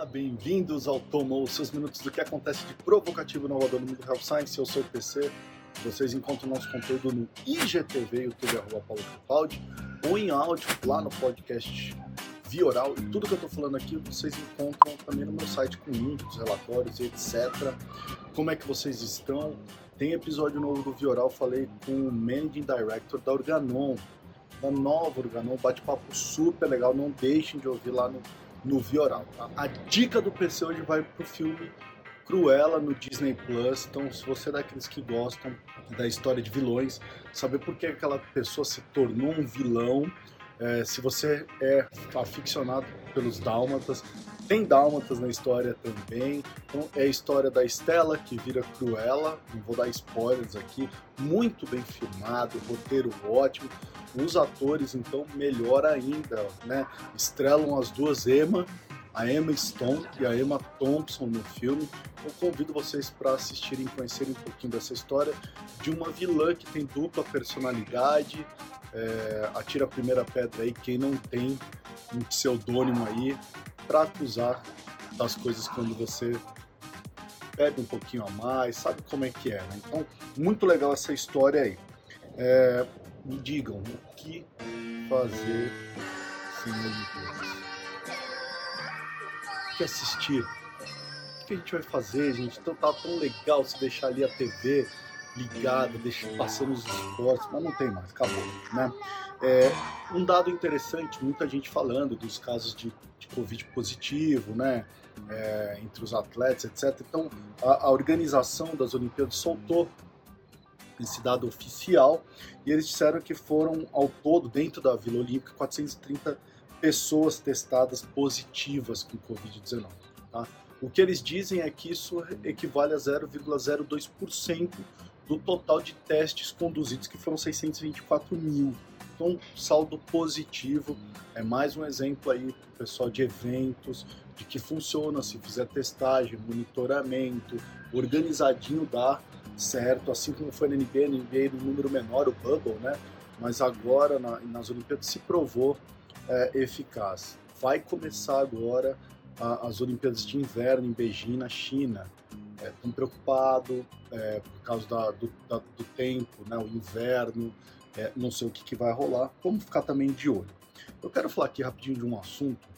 Olá, bem-vindos ao Tomou, seus minutos do que acontece de provocativo no inovador no mundo Health Science. Eu sou o PC. Vocês encontram nosso conteúdo no IGTV, YouTube, arroba Paulo Capaldi, ou em áudio lá no podcast via oral. E tudo que eu estou falando aqui vocês encontram também no meu site com links, relatórios e etc. Como é que vocês estão? Tem episódio novo do Via Oral, falei com o Managing Director da Organon, da nova Organon, bate-papo super legal. Não deixem de ouvir lá no no Vioral. Tá? A dica do PC hoje vai pro filme Cruella no Disney Plus. Então, se você é daqueles que gostam da história de vilões, saber por que aquela pessoa se tornou um vilão, é, se você é aficionado pelos dálmatas, tem dálmatas na história também. Então, é a história da Estela que vira Cruella. Não vou dar spoilers aqui. Muito bem filmado, roteiro ótimo. Os atores, então, melhor ainda, né? Estrelam as duas Emma, a Emma Stone e a Emma Thompson no filme. Eu convido vocês para assistirem conhecerem um pouquinho dessa história de uma vilã que tem dupla personalidade. É, atira a primeira pedra aí quem não tem um pseudônimo aí para acusar das coisas quando você bebe um pouquinho a mais, sabe como é que é, né? Então, muito legal essa história aí. É, me digam o que fazer sem Olimpíadas. O que assistir? O que a gente vai fazer, gente? Então tá tão legal se deixar ali a TV ligada, deixar passando os esportes, mas não tem mais, acabou, né? É, um dado interessante, muita gente falando dos casos de, de Covid positivo, né? É, entre os atletas, etc. Então, a, a organização das Olimpíadas soltou esse dado oficial, e eles disseram que foram, ao todo, dentro da Vila Olímpica, 430 pessoas testadas positivas com Covid-19. Tá? O que eles dizem é que isso equivale a 0,02% do total de testes conduzidos, que foram 624 mil. Então, saldo positivo é mais um exemplo aí para o pessoal de eventos, de que funciona se fizer testagem, monitoramento, organizadinho dá certo, assim como foi na NBA, na NBA no número menor, o Bubble, né? Mas agora na, nas Olimpíadas se provou é, eficaz. Vai começar agora a, as Olimpíadas de Inverno em Beijing, na China. É, preocupados é, por causa da, do, da, do, tempo, né? O inverno, é, não sei o que, que vai rolar. Vamos ficar também de olho. Eu quero falar aqui rapidinho de um assunto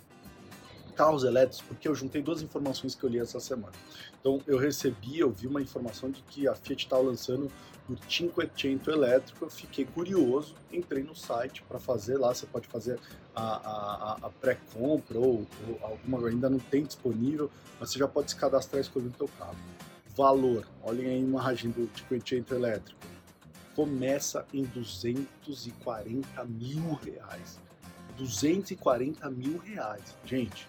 carros elétricos, porque eu juntei duas informações que eu li essa semana. Então, eu recebi, eu vi uma informação de que a Fiat estava lançando o Cinquecento elétrico, eu fiquei curioso, entrei no site para fazer lá, você pode fazer a, a, a pré-compra ou, ou, alguma ainda não tem disponível, mas você já pode se cadastrar e escolher o seu carro. Valor, olhem aí a imagem do Cinquecento elétrico, começa em 240 mil reais. 240 mil reais. Gente,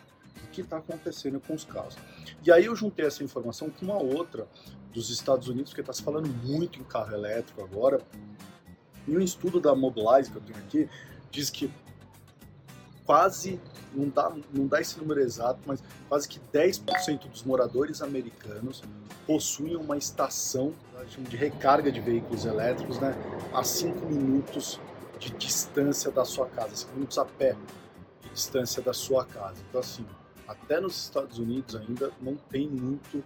que está acontecendo com os carros. E aí eu juntei essa informação com uma outra dos Estados Unidos, porque está se falando muito em carro elétrico agora. E um estudo da Mobilize que eu tenho aqui diz que quase, não dá, não dá esse número exato, mas quase que 10% dos moradores americanos possuem uma estação de recarga de veículos elétricos né, a 5 minutos de distância da sua casa, 5 minutos a pé de distância da sua casa. Então, assim, até nos Estados Unidos ainda não tem muito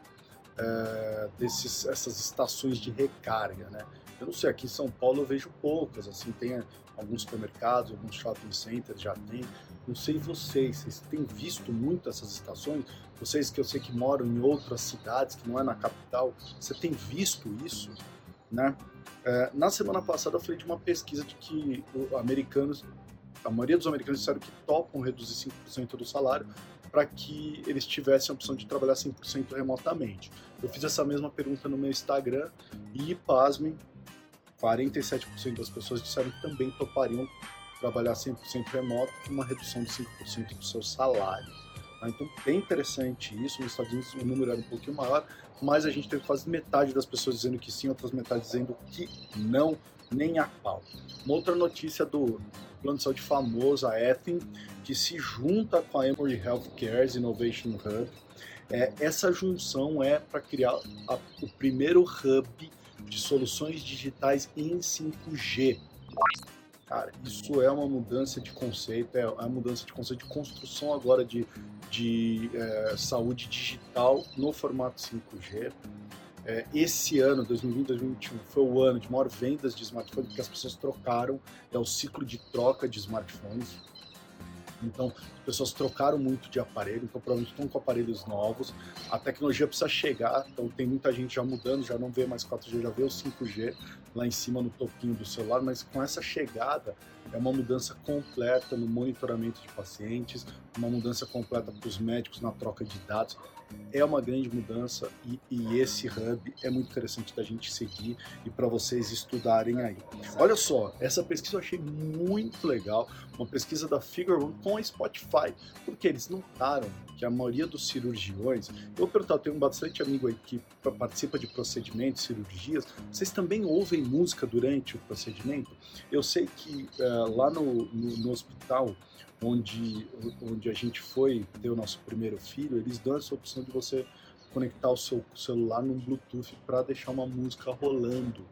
é, desses, essas estações de recarga, né? Eu não sei, aqui em São Paulo eu vejo poucas, assim, tem alguns supermercados, alguns shopping centers já tem. Não sei vocês, vocês têm visto muito essas estações? Vocês que eu sei que moram em outras cidades, que não é na capital, você tem visto isso, né? É, na semana passada eu falei de uma pesquisa de que americanos, a maioria dos americanos disseram que topam reduzir 5% do salário para que eles tivessem a opção de trabalhar 100% remotamente. Eu fiz essa mesma pergunta no meu Instagram e, pasmem, 47% das pessoas disseram que também topariam trabalhar 100% remoto com uma redução de 5% do seu salário. Tá? Então, bem interessante isso. Nos Estados Unidos o número era um pouquinho maior, mas a gente teve quase metade das pessoas dizendo que sim, outras metades dizendo que não, nem a pau. Uma outra notícia do plano de saúde famoso, a Ethin, que se junta com a Emory Healthcare's Innovation Hub. É, essa junção é para criar a, o primeiro hub de soluções digitais em 5G. Cara, isso é uma mudança de conceito, é uma mudança de conceito de construção agora de, de é, saúde digital no formato 5G. É, esse ano, 2020, 2021, foi o ano de maior vendas de smartphones, porque as pessoas trocaram, é o ciclo de troca de smartphones. Então, as pessoas trocaram muito de aparelho, então provavelmente estão com aparelhos novos. A tecnologia precisa chegar, então tem muita gente já mudando, já não vê mais 4G, já vê o 5G lá em cima no topinho do celular, mas com essa chegada é uma mudança completa no monitoramento de pacientes, uma mudança completa para os médicos na troca de dados é uma grande mudança e, e, esse hub é muito interessante da gente seguir e para vocês estudarem aí. Olha só, essa pesquisa eu achei muito legal, uma pesquisa da Figure One com a Spotify, porque eles notaram que a maioria dos cirurgiões, eu perguntar, eu tenho bastante amigo aí que participa de procedimentos, cirurgias, vocês também ouvem música durante o procedimento? Eu sei que uh, lá no, no, no hospital onde, onde a gente foi ter o nosso primeiro filho, eles dão essa opção de você conectar o seu celular num Bluetooth para deixar uma música rolando,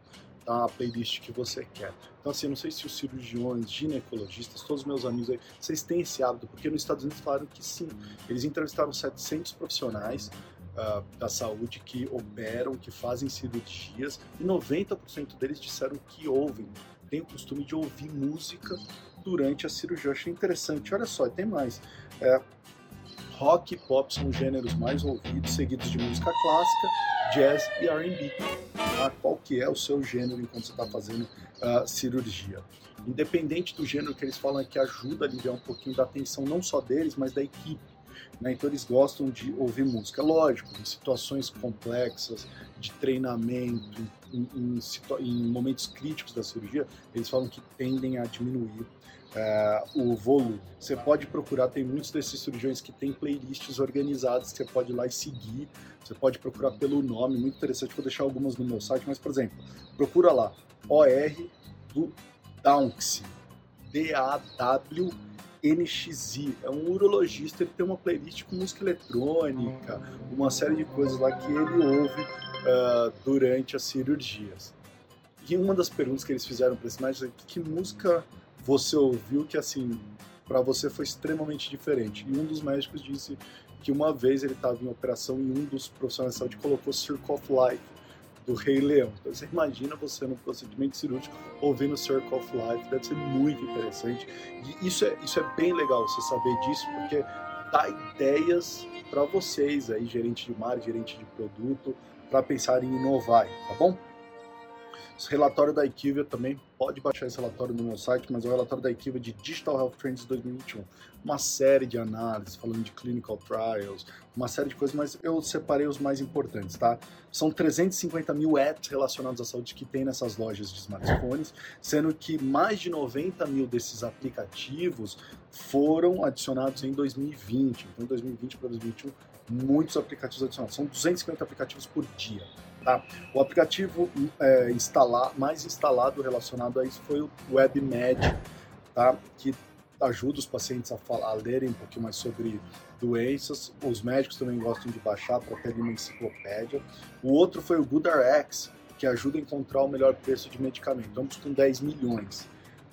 tá? a playlist que você quer. Então, assim, eu não sei se os cirurgiões, ginecologistas, todos os meus amigos aí, vocês têm esse hábito, porque nos Estados Unidos falaram que sim. Eles entrevistaram 700 profissionais uh, da saúde que operam, que fazem cirurgias, e 90% deles disseram que ouvem, têm o costume de ouvir música durante a cirurgia. Eu achei interessante. Olha só, tem mais. É, rock e pop são os gêneros mais ouvidos, seguidos de música clássica, jazz e R&B. Tá? Qual que é o seu gênero enquanto você está fazendo a uh, cirurgia? Independente do gênero que eles falam, é que ajuda a aliviar um pouquinho da atenção não só deles, mas da equipe. Né? Então eles gostam de ouvir música. Lógico, em situações complexas, de treinamento, em, em, em momentos críticos da cirurgia, eles falam que tendem a diminuir uh, o volume. Você pode procurar, tem muitos desses cirurgiões que têm playlists organizadas, você pode ir lá e seguir, você pode procurar pelo nome, muito interessante, vou deixar algumas no meu site, mas, por exemplo, procura lá, OR do Downxy, D-A-W NXI, é um urologista, ele tem uma playlist com música eletrônica, uma série de coisas lá que ele ouve uh, durante as cirurgias. E uma das perguntas que eles fizeram para esse médico é que música você ouviu que assim para você foi extremamente diferente. E um dos médicos disse que uma vez ele estava em operação e um dos profissionais de saúde colocou Circle of Life do Rei Leão. Então você imagina você no procedimento cirúrgico ouvindo Circle of Life, deve ser muito interessante. E isso é, isso é bem legal você saber disso, porque dá ideias para vocês aí, gerente de marketing, gerente de produto, para pensar em inovar, tá bom? Esse relatório da Equivia também, pode baixar esse relatório no meu site, mas é o relatório da Equivia de Digital Health Trends 2021. Uma série de análises, falando de clinical trials, uma série de coisas, mas eu separei os mais importantes, tá? São 350 mil apps relacionados à saúde que tem nessas lojas de smartphones, sendo que mais de 90 mil desses aplicativos foram adicionados em 2020. Então, em 2020 para 2021, muitos aplicativos adicionados. São 250 aplicativos por dia. Tá? O aplicativo é, instalar, mais instalado relacionado a isso foi o WebMed, tá? que ajuda os pacientes a, falar, a lerem um pouquinho mais sobre doenças. Os médicos também gostam de baixar para ter uma enciclopédia. O outro foi o GoodRx, que ajuda a encontrar o melhor preço de medicamento, ambos com 10 milhões.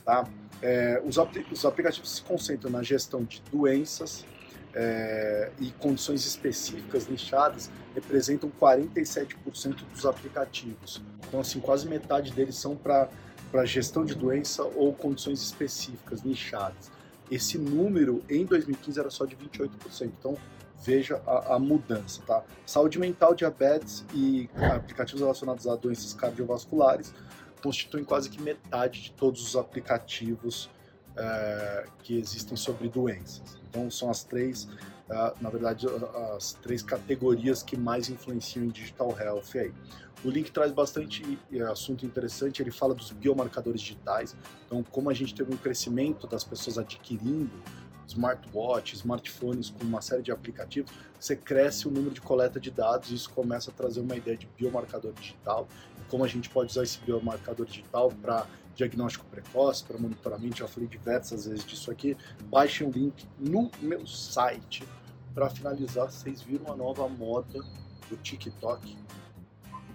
Tá? É, os, os aplicativos se concentram na gestão de doenças, é, e condições específicas nichadas representam 47% dos aplicativos. Então, assim, quase metade deles são para gestão de doença ou condições específicas nichadas. Esse número em 2015 era só de 28%. Então, veja a, a, mudança, tá? Saúde mental, diabetes e aplicativos relacionados a doenças cardiovasculares constituem quase que metade de todos os aplicativos é, que existem sobre doenças. Então são as três, uh, na verdade, as três categorias que mais influenciam em digital health aí. O link traz bastante é, assunto interessante, ele fala dos biomarcadores digitais, então como a gente teve um crescimento das pessoas adquirindo smartwatch, smartphones com uma série de aplicativos, você cresce o número de coleta de dados e isso começa a trazer uma ideia de biomarcador digital, como a gente pode usar esse biomarcador digital para diagnóstico precoce, para monitoramento, já falei diversas vezes disso aqui. Baixem o link no meu site. Para finalizar, vocês viram a nova moda do TikTok?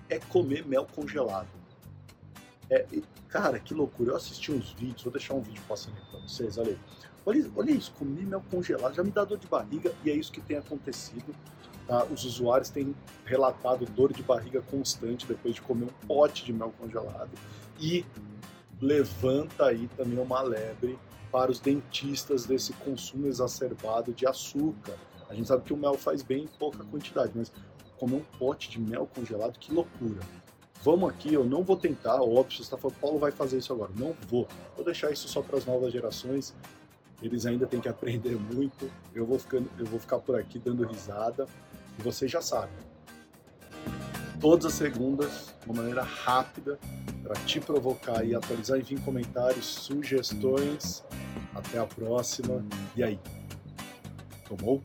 É comer mel congelado. É, cara, que loucura. Eu assisti uns vídeos, vou deixar um vídeo passando pra vocês, olha aí. Olha, olha isso, comi mel congelado, já me dá dor de barriga e é isso que tem acontecido. Tá? Os usuários têm relatado dor de barriga constante depois de comer um pote de mel congelado e levanta aí também uma lebre para os dentistas desse consumo exacerbado de açúcar. A gente sabe que o mel faz bem em pouca quantidade, mas comer um pote de mel congelado, que loucura. Vamos aqui, eu não vou tentar, óbvio, você está falando, Paulo vai fazer isso agora. Não vou. Vou deixar isso só para as novas gerações. Eles ainda têm que aprender muito. Eu vou, ficando, eu vou ficar por aqui dando risada. E vocês já sabem. Todas as segundas, de uma maneira rápida, para te provocar e atualizar, enfim, comentários, sugestões. Até a próxima. E aí? Tomou?